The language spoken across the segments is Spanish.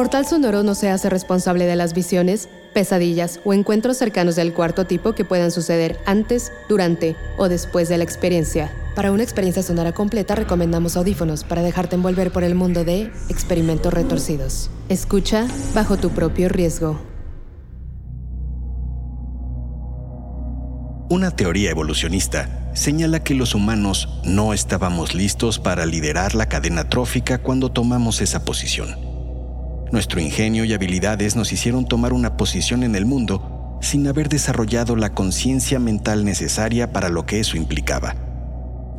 Portal Sonoro no se hace responsable de las visiones, pesadillas o encuentros cercanos del cuarto tipo que puedan suceder antes, durante o después de la experiencia. Para una experiencia sonora completa recomendamos audífonos para dejarte envolver por el mundo de experimentos retorcidos. Escucha bajo tu propio riesgo. Una teoría evolucionista señala que los humanos no estábamos listos para liderar la cadena trófica cuando tomamos esa posición. Nuestro ingenio y habilidades nos hicieron tomar una posición en el mundo sin haber desarrollado la conciencia mental necesaria para lo que eso implicaba.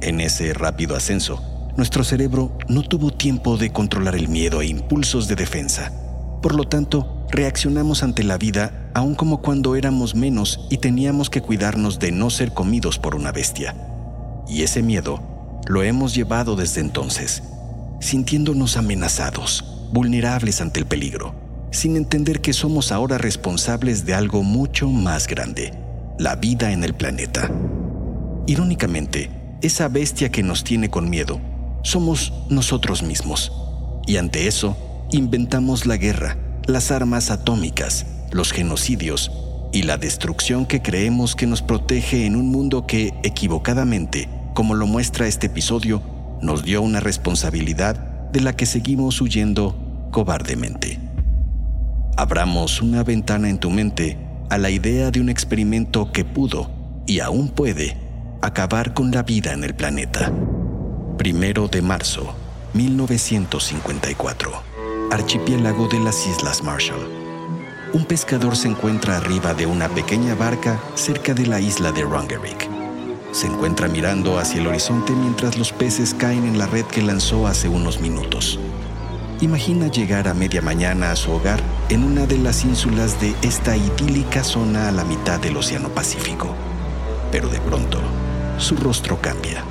En ese rápido ascenso, nuestro cerebro no tuvo tiempo de controlar el miedo e impulsos de defensa. Por lo tanto, reaccionamos ante la vida aún como cuando éramos menos y teníamos que cuidarnos de no ser comidos por una bestia. Y ese miedo lo hemos llevado desde entonces, sintiéndonos amenazados, vulnerables ante el peligro, sin entender que somos ahora responsables de algo mucho más grande, la vida en el planeta. Irónicamente, esa bestia que nos tiene con miedo somos nosotros mismos. Y ante eso, inventamos la guerra, las armas atómicas, los genocidios y la destrucción que creemos que nos protege en un mundo que, equivocadamente, como lo muestra este episodio, nos dio una responsabilidad de la que seguimos huyendo cobardemente. Abramos una ventana en tu mente a la idea de un experimento que pudo y aún puede acabar con la vida en el planeta. Primero de marzo, 1954. Archipiélago de las Islas Marshall. Un pescador se encuentra arriba de una pequeña barca cerca de la isla de Rongerik se encuentra mirando hacia el horizonte mientras los peces caen en la red que lanzó hace unos minutos. Imagina llegar a media mañana a su hogar en una de las ínsulas de esta idílica zona a la mitad del Océano Pacífico. Pero de pronto, su rostro cambia.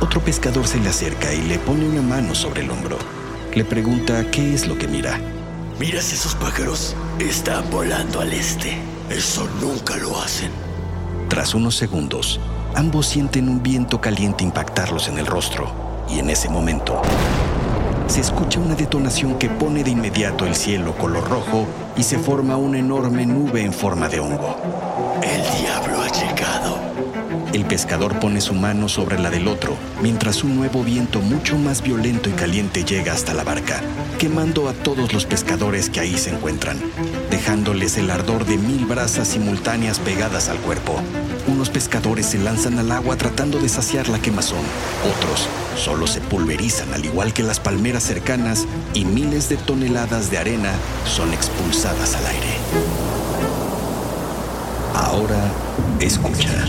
Otro pescador se le acerca y le pone una mano sobre el hombro. Le pregunta qué es lo que mira. ¿Miras esos pájaros? Están volando al este. Eso nunca lo hacen. Tras unos segundos, ambos sienten un viento caliente impactarlos en el rostro y en ese momento se escucha una detonación que pone de inmediato el cielo color rojo y se forma una enorme nube en forma de hongo. El diablo ha llegado. El pescador pone su mano sobre la del otro, mientras un nuevo viento mucho más violento y caliente llega hasta la barca, quemando a todos los pescadores que ahí se encuentran, dejándoles el ardor de mil brasas simultáneas pegadas al cuerpo. Unos pescadores se lanzan al agua tratando de saciar la quemazón, otros solo se pulverizan al igual que las palmeras cercanas y miles de toneladas de arena son expulsadas al aire. Ahora escucha.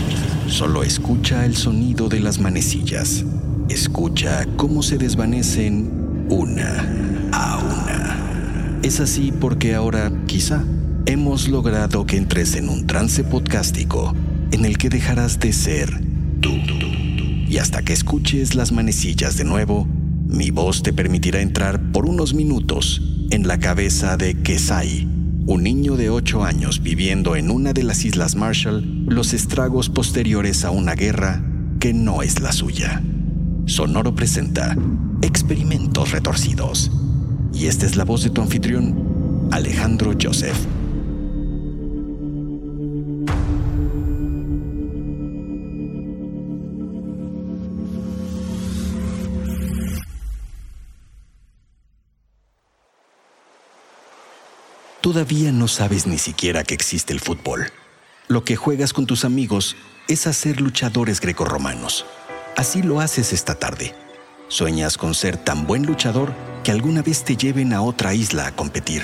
Solo escucha el sonido de las manecillas. Escucha cómo se desvanecen una a una. Es así porque ahora, quizá, hemos logrado que entres en un trance podcástico en el que dejarás de ser tú. Y hasta que escuches las manecillas de nuevo, mi voz te permitirá entrar por unos minutos en la cabeza de Kesai un niño de 8 años viviendo en una de las Islas Marshall los estragos posteriores a una guerra que no es la suya. Sonoro presenta Experimentos Retorcidos. Y esta es la voz de tu anfitrión, Alejandro Joseph. Todavía no sabes ni siquiera que existe el fútbol. Lo que juegas con tus amigos es hacer luchadores grecorromanos. Así lo haces esta tarde. Sueñas con ser tan buen luchador que alguna vez te lleven a otra isla a competir.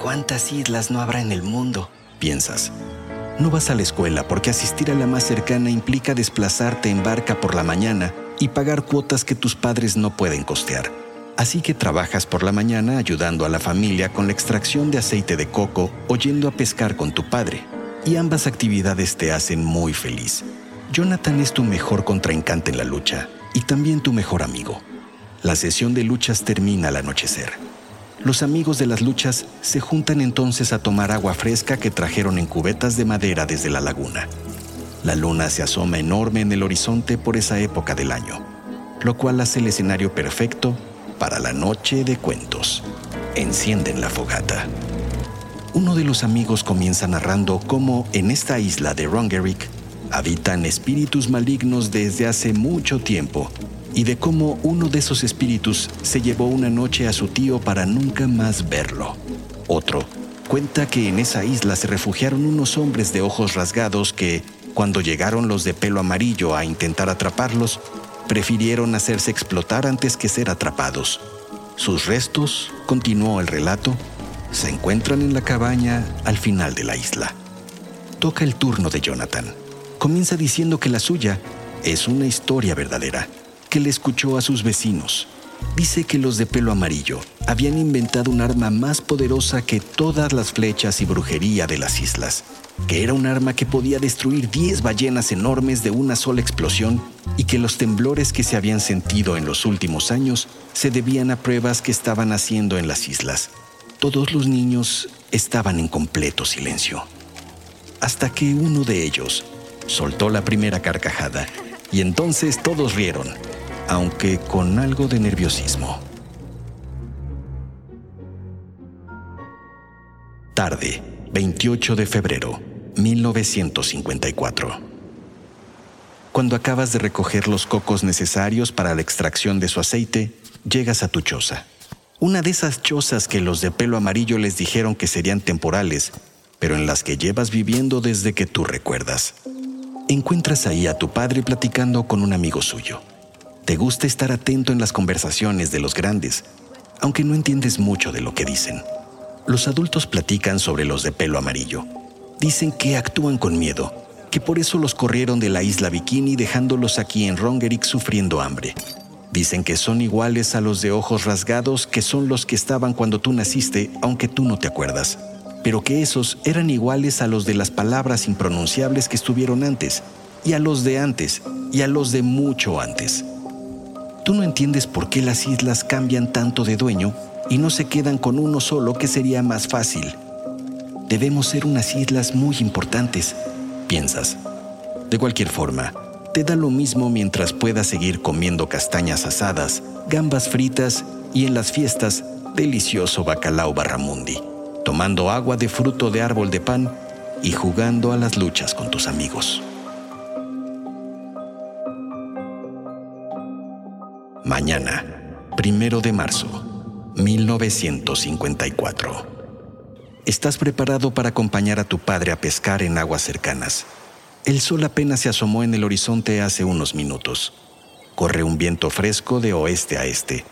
¿Cuántas islas no habrá en el mundo? Piensas. No vas a la escuela porque asistir a la más cercana implica desplazarte en barca por la mañana y pagar cuotas que tus padres no pueden costear. Así que trabajas por la mañana ayudando a la familia con la extracción de aceite de coco o yendo a pescar con tu padre. Y ambas actividades te hacen muy feliz. Jonathan es tu mejor contrincante en la lucha y también tu mejor amigo. La sesión de luchas termina al anochecer. Los amigos de las luchas se juntan entonces a tomar agua fresca que trajeron en cubetas de madera desde la laguna. La luna se asoma enorme en el horizonte por esa época del año, lo cual hace el escenario perfecto para la noche de cuentos. Encienden la fogata. Uno de los amigos comienza narrando cómo en esta isla de Rongerik habitan espíritus malignos desde hace mucho tiempo y de cómo uno de esos espíritus se llevó una noche a su tío para nunca más verlo. Otro cuenta que en esa isla se refugiaron unos hombres de ojos rasgados que, cuando llegaron los de pelo amarillo a intentar atraparlos, prefirieron hacerse explotar antes que ser atrapados. Sus restos, continuó el relato, se encuentran en la cabaña al final de la isla. Toca el turno de Jonathan. Comienza diciendo que la suya es una historia verdadera que le escuchó a sus vecinos. Dice que los de pelo amarillo habían inventado un arma más poderosa que todas las flechas y brujería de las islas, que era un arma que podía destruir 10 ballenas enormes de una sola explosión y que los temblores que se habían sentido en los últimos años se debían a pruebas que estaban haciendo en las islas. Todos los niños estaban en completo silencio. Hasta que uno de ellos soltó la primera carcajada y entonces todos rieron aunque con algo de nerviosismo. Tarde, 28 de febrero, 1954. Cuando acabas de recoger los cocos necesarios para la extracción de su aceite, llegas a tu choza. Una de esas chozas que los de pelo amarillo les dijeron que serían temporales, pero en las que llevas viviendo desde que tú recuerdas. Encuentras ahí a tu padre platicando con un amigo suyo. Te gusta estar atento en las conversaciones de los grandes, aunque no entiendes mucho de lo que dicen. Los adultos platican sobre los de pelo amarillo. Dicen que actúan con miedo, que por eso los corrieron de la isla Bikini dejándolos aquí en Rongerik sufriendo hambre. Dicen que son iguales a los de ojos rasgados que son los que estaban cuando tú naciste, aunque tú no te acuerdas. Pero que esos eran iguales a los de las palabras impronunciables que estuvieron antes, y a los de antes, y a los de mucho antes. Tú no entiendes por qué las islas cambian tanto de dueño y no se quedan con uno solo que sería más fácil. Debemos ser unas islas muy importantes, piensas. De cualquier forma, te da lo mismo mientras puedas seguir comiendo castañas asadas, gambas fritas y en las fiestas delicioso bacalao barramundi, tomando agua de fruto de árbol de pan y jugando a las luchas con tus amigos. Mañana, primero de marzo, 1954. Estás preparado para acompañar a tu padre a pescar en aguas cercanas. El sol apenas se asomó en el horizonte hace unos minutos. Corre un viento fresco de oeste a este.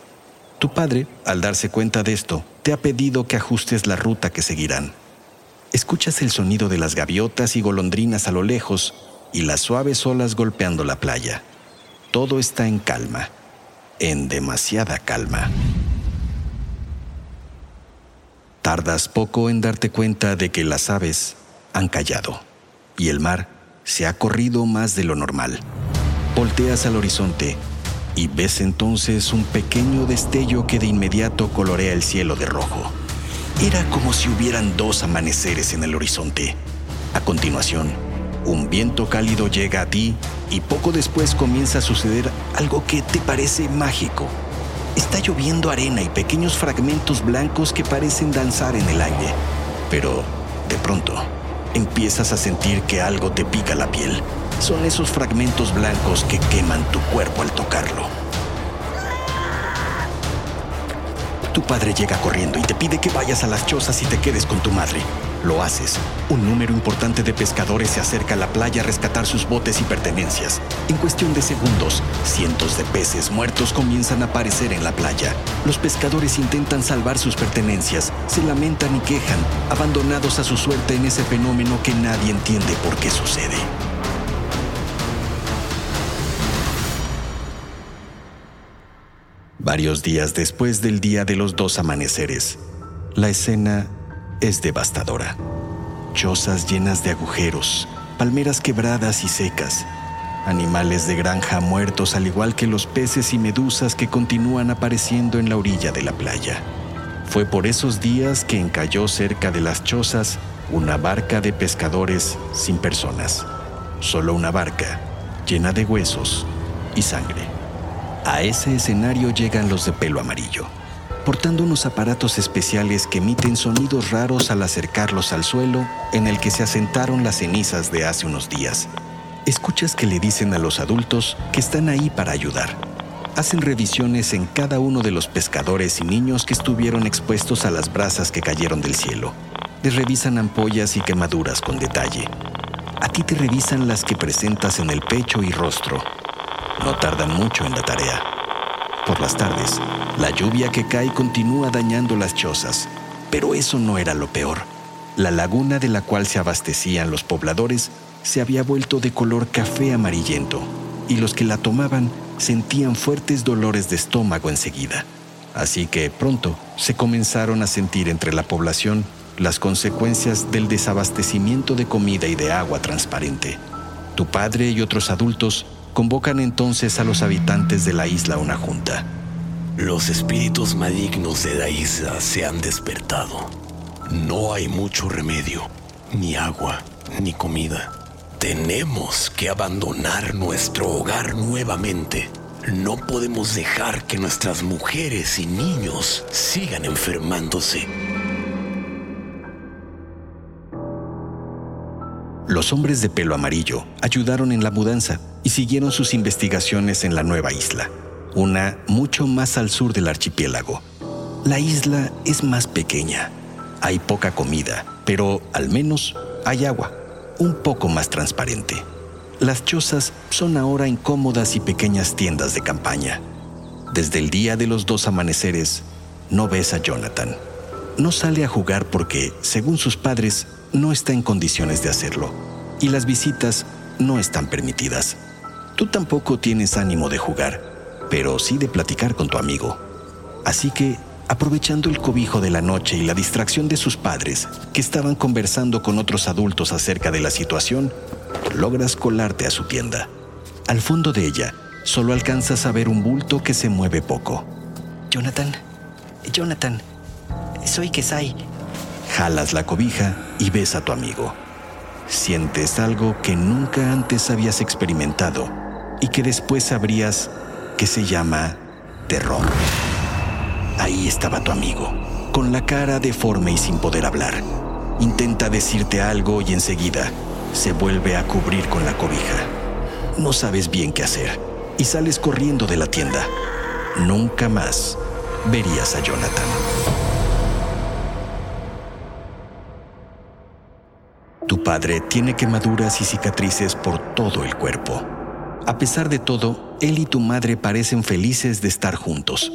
Tu padre, al darse cuenta de esto, te ha pedido que ajustes la ruta que seguirán. Escuchas el sonido de las gaviotas y golondrinas a lo lejos y las suaves olas golpeando la playa. Todo está en calma en demasiada calma. Tardas poco en darte cuenta de que las aves han callado y el mar se ha corrido más de lo normal. Volteas al horizonte y ves entonces un pequeño destello que de inmediato colorea el cielo de rojo. Era como si hubieran dos amaneceres en el horizonte. A continuación, un viento cálido llega a ti y poco después comienza a suceder algo que te parece mágico. Está lloviendo arena y pequeños fragmentos blancos que parecen danzar en el aire. Pero, de pronto, empiezas a sentir que algo te pica la piel. Son esos fragmentos blancos que queman tu cuerpo al tocarlo. Tu padre llega corriendo y te pide que vayas a las chozas y te quedes con tu madre. Lo haces. Un número importante de pescadores se acerca a la playa a rescatar sus botes y pertenencias. En cuestión de segundos, cientos de peces muertos comienzan a aparecer en la playa. Los pescadores intentan salvar sus pertenencias, se lamentan y quejan, abandonados a su suerte en ese fenómeno que nadie entiende por qué sucede. Varios días después del día de los dos amaneceres, la escena es devastadora. Chozas llenas de agujeros, palmeras quebradas y secas, animales de granja muertos al igual que los peces y medusas que continúan apareciendo en la orilla de la playa. Fue por esos días que encalló cerca de las chozas una barca de pescadores sin personas. Solo una barca llena de huesos y sangre. A ese escenario llegan los de pelo amarillo portando unos aparatos especiales que emiten sonidos raros al acercarlos al suelo en el que se asentaron las cenizas de hace unos días. Escuchas que le dicen a los adultos que están ahí para ayudar. Hacen revisiones en cada uno de los pescadores y niños que estuvieron expuestos a las brasas que cayeron del cielo. Les revisan ampollas y quemaduras con detalle. A ti te revisan las que presentas en el pecho y rostro. No tardan mucho en la tarea. Por las tardes, la lluvia que cae continúa dañando las chozas, pero eso no era lo peor. La laguna de la cual se abastecían los pobladores se había vuelto de color café amarillento y los que la tomaban sentían fuertes dolores de estómago enseguida. Así que pronto se comenzaron a sentir entre la población las consecuencias del desabastecimiento de comida y de agua transparente. Tu padre y otros adultos Convocan entonces a los habitantes de la isla una junta. Los espíritus malignos de la isla se han despertado. No hay mucho remedio, ni agua, ni comida. Tenemos que abandonar nuestro hogar nuevamente. No podemos dejar que nuestras mujeres y niños sigan enfermándose. Los hombres de pelo amarillo ayudaron en la mudanza y siguieron sus investigaciones en la nueva isla, una mucho más al sur del archipiélago. La isla es más pequeña, hay poca comida, pero al menos hay agua, un poco más transparente. Las chozas son ahora incómodas y pequeñas tiendas de campaña. Desde el día de los dos amaneceres, no ves a Jonathan. No sale a jugar porque, según sus padres, no está en condiciones de hacerlo y las visitas no están permitidas. Tú tampoco tienes ánimo de jugar, pero sí de platicar con tu amigo. Así que, aprovechando el cobijo de la noche y la distracción de sus padres, que estaban conversando con otros adultos acerca de la situación, logras colarte a su tienda. Al fondo de ella, solo alcanzas a ver un bulto que se mueve poco. Jonathan, Jonathan, soy Kesai. Jalas la cobija y ves a tu amigo. Sientes algo que nunca antes habías experimentado y que después sabrías que se llama terror. Ahí estaba tu amigo, con la cara deforme y sin poder hablar. Intenta decirte algo y enseguida se vuelve a cubrir con la cobija. No sabes bien qué hacer y sales corriendo de la tienda. Nunca más verías a Jonathan. Padre tiene quemaduras y cicatrices por todo el cuerpo. A pesar de todo, él y tu madre parecen felices de estar juntos.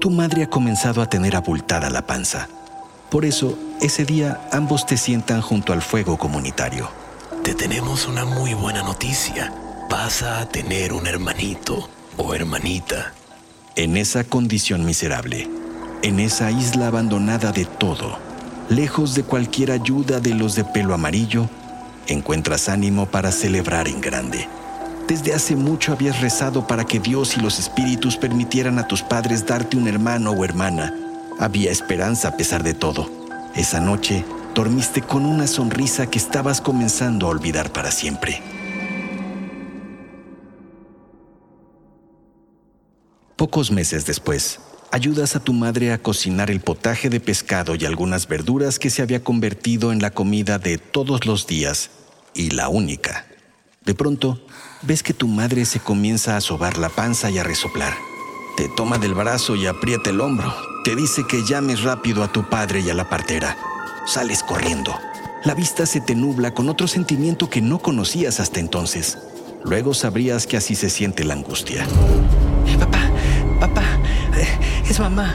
Tu madre ha comenzado a tener abultada la panza. Por eso, ese día ambos te sientan junto al fuego comunitario. Te tenemos una muy buena noticia. Vas a tener un hermanito o hermanita. En esa condición miserable, en esa isla abandonada de todo, lejos de cualquier ayuda de los de pelo amarillo, encuentras ánimo para celebrar en grande. Desde hace mucho habías rezado para que Dios y los espíritus permitieran a tus padres darte un hermano o hermana. Había esperanza a pesar de todo. Esa noche dormiste con una sonrisa que estabas comenzando a olvidar para siempre. Pocos meses después, ayudas a tu madre a cocinar el potaje de pescado y algunas verduras que se había convertido en la comida de todos los días y la única. De pronto, ves que tu madre se comienza a sobar la panza y a resoplar. Te toma del brazo y aprieta el hombro. Te dice que llames rápido a tu padre y a la partera. Sales corriendo. La vista se te nubla con otro sentimiento que no conocías hasta entonces. Luego sabrías que así se siente la angustia. Papá, papá, es mamá.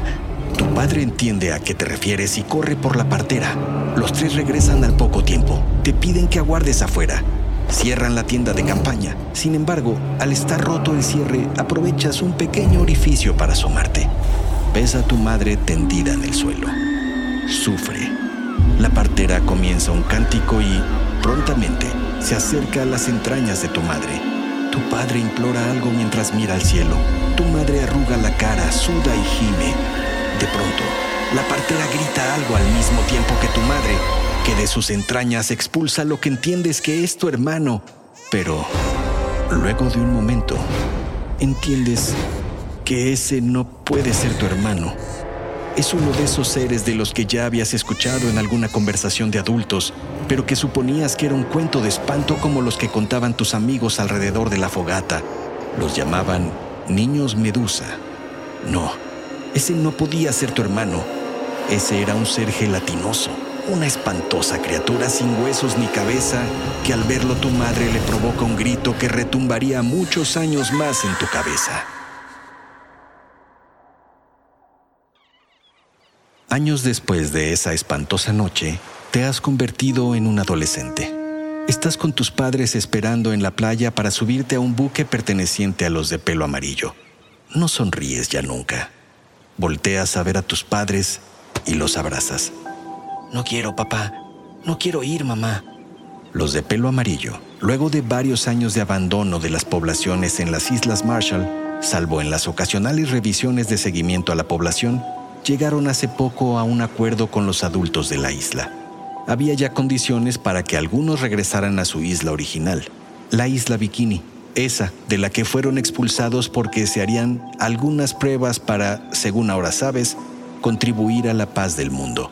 Tu padre entiende a qué te refieres y corre por la partera. Los tres regresan al poco tiempo. Te piden que aguardes afuera. Cierran la tienda de campaña. Sin embargo, al estar roto el cierre, aprovechas un pequeño orificio para asomarte. Ves a tu madre tendida en el suelo. Sufre. La partera comienza un cántico y, prontamente, se acerca a las entrañas de tu madre. Tu padre implora algo mientras mira al cielo. Tu madre arruga la cara, suda y gime. De pronto, la partera grita algo al mismo tiempo que tu madre, que de sus entrañas expulsa lo que entiendes que es tu hermano. Pero luego de un momento, entiendes que ese no puede ser tu hermano es uno de esos seres de los que ya habías escuchado en alguna conversación de adultos, pero que suponías que era un cuento de espanto como los que contaban tus amigos alrededor de la fogata. Los llamaban niños medusa. No, ese no podía ser tu hermano. Ese era un ser gelatinoso, una espantosa criatura sin huesos ni cabeza que al verlo tu madre le provoca un grito que retumbaría muchos años más en tu cabeza. Años después de esa espantosa noche, te has convertido en un adolescente. Estás con tus padres esperando en la playa para subirte a un buque perteneciente a los de pelo amarillo. No sonríes ya nunca. Volteas a ver a tus padres y los abrazas. No quiero, papá. No quiero ir, mamá. Los de pelo amarillo, luego de varios años de abandono de las poblaciones en las Islas Marshall, salvo en las ocasionales revisiones de seguimiento a la población, llegaron hace poco a un acuerdo con los adultos de la isla. Había ya condiciones para que algunos regresaran a su isla original, la isla Bikini, esa de la que fueron expulsados porque se harían algunas pruebas para, según ahora sabes, contribuir a la paz del mundo.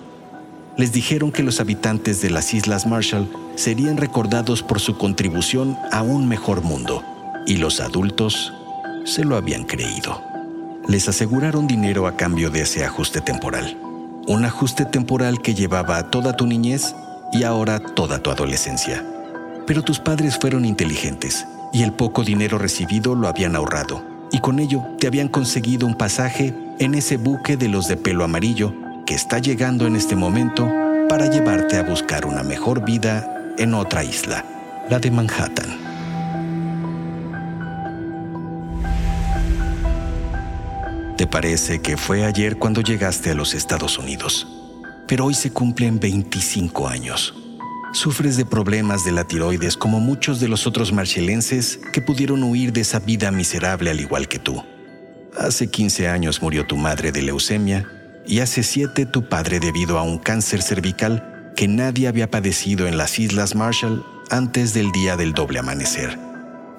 Les dijeron que los habitantes de las Islas Marshall serían recordados por su contribución a un mejor mundo, y los adultos se lo habían creído les aseguraron dinero a cambio de ese ajuste temporal. Un ajuste temporal que llevaba toda tu niñez y ahora toda tu adolescencia. Pero tus padres fueron inteligentes y el poco dinero recibido lo habían ahorrado y con ello te habían conseguido un pasaje en ese buque de los de pelo amarillo que está llegando en este momento para llevarte a buscar una mejor vida en otra isla, la de Manhattan. Te parece que fue ayer cuando llegaste a los Estados Unidos, pero hoy se cumplen 25 años. Sufres de problemas de la tiroides como muchos de los otros marchelenses que pudieron huir de esa vida miserable al igual que tú. Hace 15 años murió tu madre de leucemia y hace 7 tu padre debido a un cáncer cervical que nadie había padecido en las Islas Marshall antes del día del doble amanecer.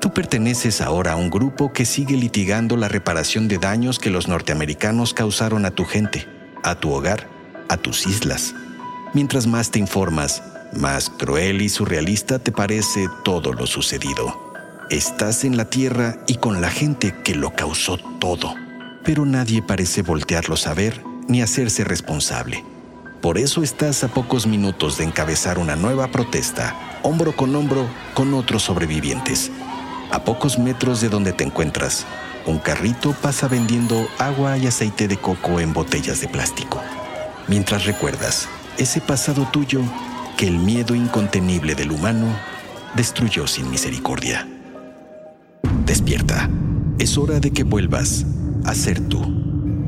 Tú perteneces ahora a un grupo que sigue litigando la reparación de daños que los norteamericanos causaron a tu gente, a tu hogar, a tus islas. Mientras más te informas, más cruel y surrealista te parece todo lo sucedido. Estás en la tierra y con la gente que lo causó todo, pero nadie parece voltearlo a ver ni hacerse responsable. Por eso estás a pocos minutos de encabezar una nueva protesta, hombro con hombro con otros sobrevivientes a pocos metros de donde te encuentras, un carrito pasa vendiendo agua y aceite de coco en botellas de plástico. Mientras recuerdas ese pasado tuyo que el miedo incontenible del humano destruyó sin misericordia. Despierta. Es hora de que vuelvas a ser tú.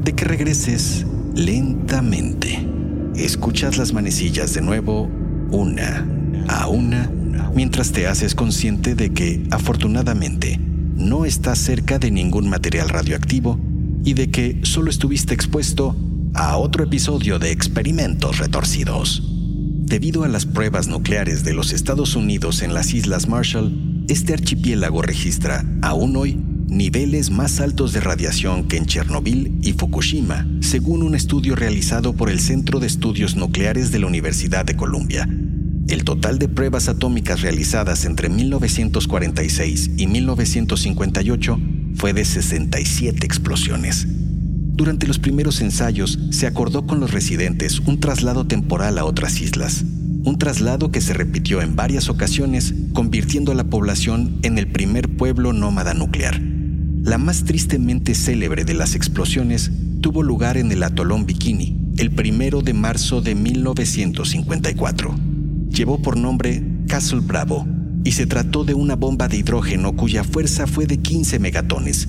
De que regreses lentamente. Escuchas las manecillas de nuevo, una a una mientras te haces consciente de que, afortunadamente, no estás cerca de ningún material radioactivo y de que solo estuviste expuesto a otro episodio de experimentos retorcidos. Debido a las pruebas nucleares de los Estados Unidos en las Islas Marshall, este archipiélago registra, aún hoy, niveles más altos de radiación que en Chernobyl y Fukushima, según un estudio realizado por el Centro de Estudios Nucleares de la Universidad de Columbia, el total de pruebas atómicas realizadas entre 1946 y 1958 fue de 67 explosiones. Durante los primeros ensayos se acordó con los residentes un traslado temporal a otras islas, un traslado que se repitió en varias ocasiones, convirtiendo a la población en el primer pueblo nómada nuclear. La más tristemente célebre de las explosiones tuvo lugar en el atolón Bikini, el primero de marzo de 1954. Llevó por nombre Castle Bravo y se trató de una bomba de hidrógeno cuya fuerza fue de 15 megatones,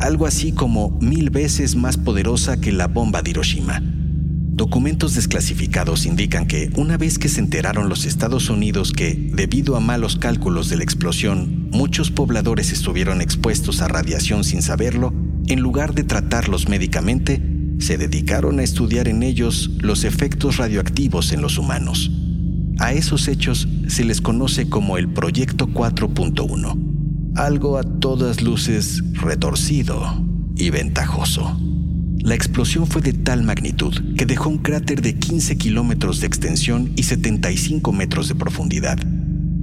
algo así como mil veces más poderosa que la bomba de Hiroshima. Documentos desclasificados indican que una vez que se enteraron los Estados Unidos que, debido a malos cálculos de la explosión, muchos pobladores estuvieron expuestos a radiación sin saberlo, en lugar de tratarlos médicamente, se dedicaron a estudiar en ellos los efectos radioactivos en los humanos. A esos hechos se les conoce como el Proyecto 4.1 algo a todas luces retorcido y ventajoso. La explosión fue de tal magnitud que dejó un cráter de 15 kilómetros de extensión y 75 metros de profundidad.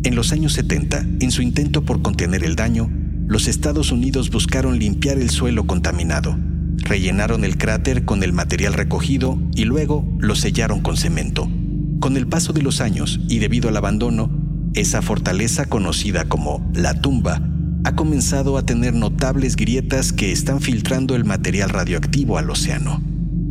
En los años 70, en su intento por contener el daño, los Estados Unidos buscaron limpiar el suelo contaminado. Rellenaron el cráter con el material recogido y luego lo sellaron con cemento. Con el paso de los años y debido al abandono, esa fortaleza conocida como la tumba ha comenzado a tener notables grietas que están filtrando el material radioactivo al océano.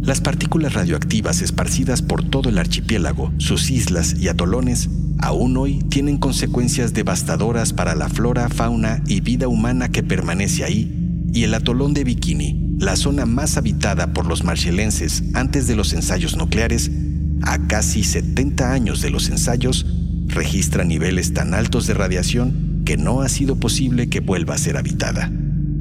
Las partículas radioactivas esparcidas por todo el archipiélago, sus islas y atolones, aún hoy tienen consecuencias devastadoras para la flora, fauna y vida humana que permanece ahí, y el atolón de Bikini, la zona más habitada por los marshallenses antes de los ensayos nucleares, a casi 70 años de los ensayos, registra niveles tan altos de radiación que no ha sido posible que vuelva a ser habitada.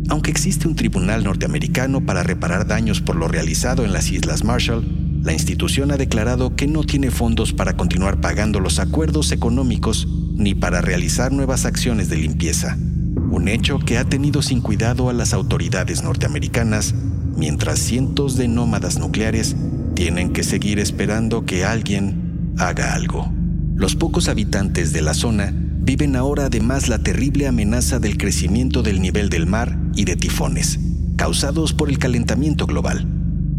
Aunque existe un tribunal norteamericano para reparar daños por lo realizado en las Islas Marshall, la institución ha declarado que no tiene fondos para continuar pagando los acuerdos económicos ni para realizar nuevas acciones de limpieza, un hecho que ha tenido sin cuidado a las autoridades norteamericanas, mientras cientos de nómadas nucleares tienen que seguir esperando que alguien haga algo. Los pocos habitantes de la zona viven ahora además la terrible amenaza del crecimiento del nivel del mar y de tifones, causados por el calentamiento global,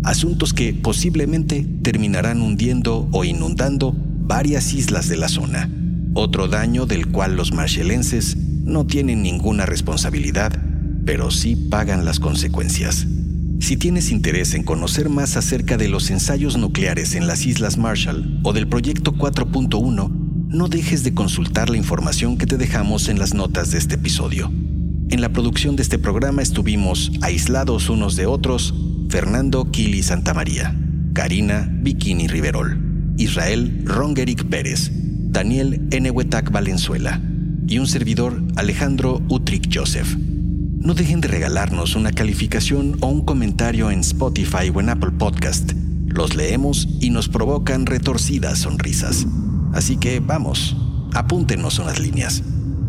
asuntos que posiblemente terminarán hundiendo o inundando varias islas de la zona, otro daño del cual los marshallenses no tienen ninguna responsabilidad, pero sí pagan las consecuencias. Si tienes interés en conocer más acerca de los ensayos nucleares en las Islas Marshall o del Proyecto 4.1, no dejes de consultar la información que te dejamos en las notas de este episodio. En la producción de este programa estuvimos aislados unos de otros Fernando Kili Santamaría, Karina Bikini Riverol, Israel Rongeric Pérez, Daniel Enehuetac Valenzuela y un servidor Alejandro Utric Joseph. No dejen de regalarnos una calificación o un comentario en Spotify o en Apple Podcast. Los leemos y nos provocan retorcidas sonrisas. Así que vamos, apúntenos unas líneas.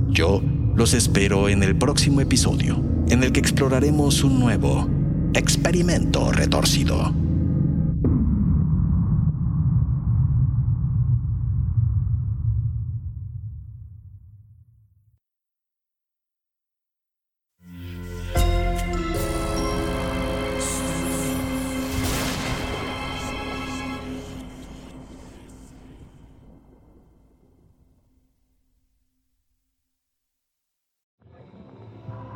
Yo los espero en el próximo episodio, en el que exploraremos un nuevo experimento retorcido.